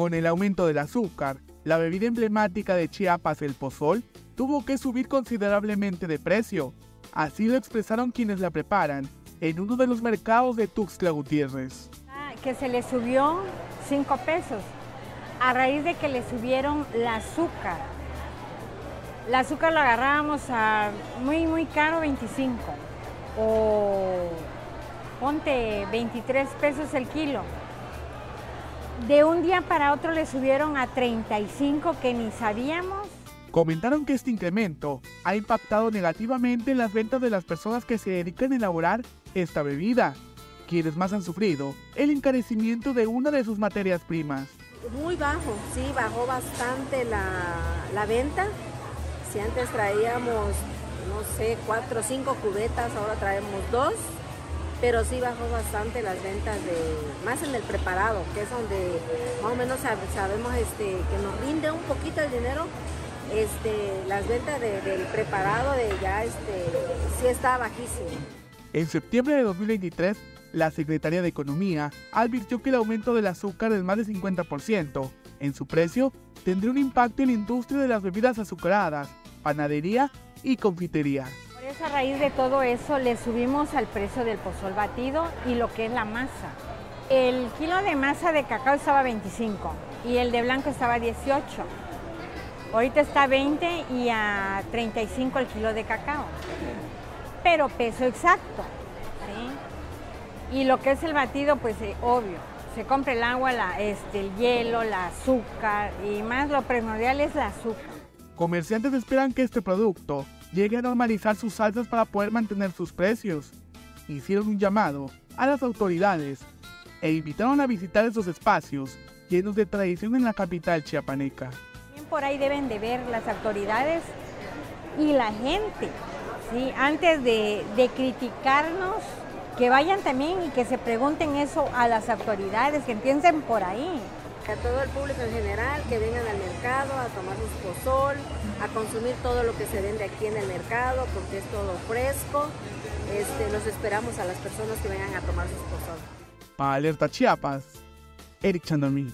Con el aumento del azúcar, la bebida emblemática de Chiapas, el pozol, tuvo que subir considerablemente de precio. Así lo expresaron quienes la preparan en uno de los mercados de Tuxtla Gutiérrez. Ah, que se le subió 5 pesos a raíz de que le subieron el azúcar. El azúcar lo agarrábamos a muy, muy caro, 25 o ponte 23 pesos el kilo. De un día para otro le subieron a 35 que ni sabíamos. Comentaron que este incremento ha impactado negativamente en las ventas de las personas que se dedican a elaborar esta bebida, quienes más han sufrido el encarecimiento de una de sus materias primas. Muy bajo, sí, bajó bastante la, la venta. Si antes traíamos, no sé, cuatro o cinco cubetas, ahora traemos dos pero sí bajó bastante las ventas de más en el preparado, que es donde más o menos sabemos este, que nos rinde un poquito el dinero. Este, las ventas del preparado de ya este, sí está bajísimo. En septiembre de 2023, la Secretaría de Economía advirtió que el aumento del azúcar del más de 50% en su precio tendría un impacto en la industria de las bebidas azucaradas, panadería y confitería a raíz de todo eso le subimos al precio del pozol batido y lo que es la masa. El kilo de masa de cacao estaba 25 y el de blanco estaba 18. Ahorita está 20 y a 35 el kilo de cacao. Pero peso exacto. Y lo que es el batido, pues eh, obvio. Se compra el agua, este, el hielo, el azúcar y más lo primordial es el azúcar. Comerciantes esperan que este producto llegue a normalizar sus salsas para poder mantener sus precios. Hicieron un llamado a las autoridades e invitaron a visitar esos espacios llenos de tradición en la capital chiapaneca. Por ahí deben de ver las autoridades y la gente, ¿sí? antes de, criticarnos, que vayan también y que se pregunten eso a las autoridades, que piensen por ahí a todo el público en general que vengan al mercado a tomar su pozol, a consumir todo lo que se vende aquí en el mercado porque es todo fresco. Este, los esperamos a las personas que vengan a tomar sus pozol. Para Alerta Chiapas, Eric Chandomí.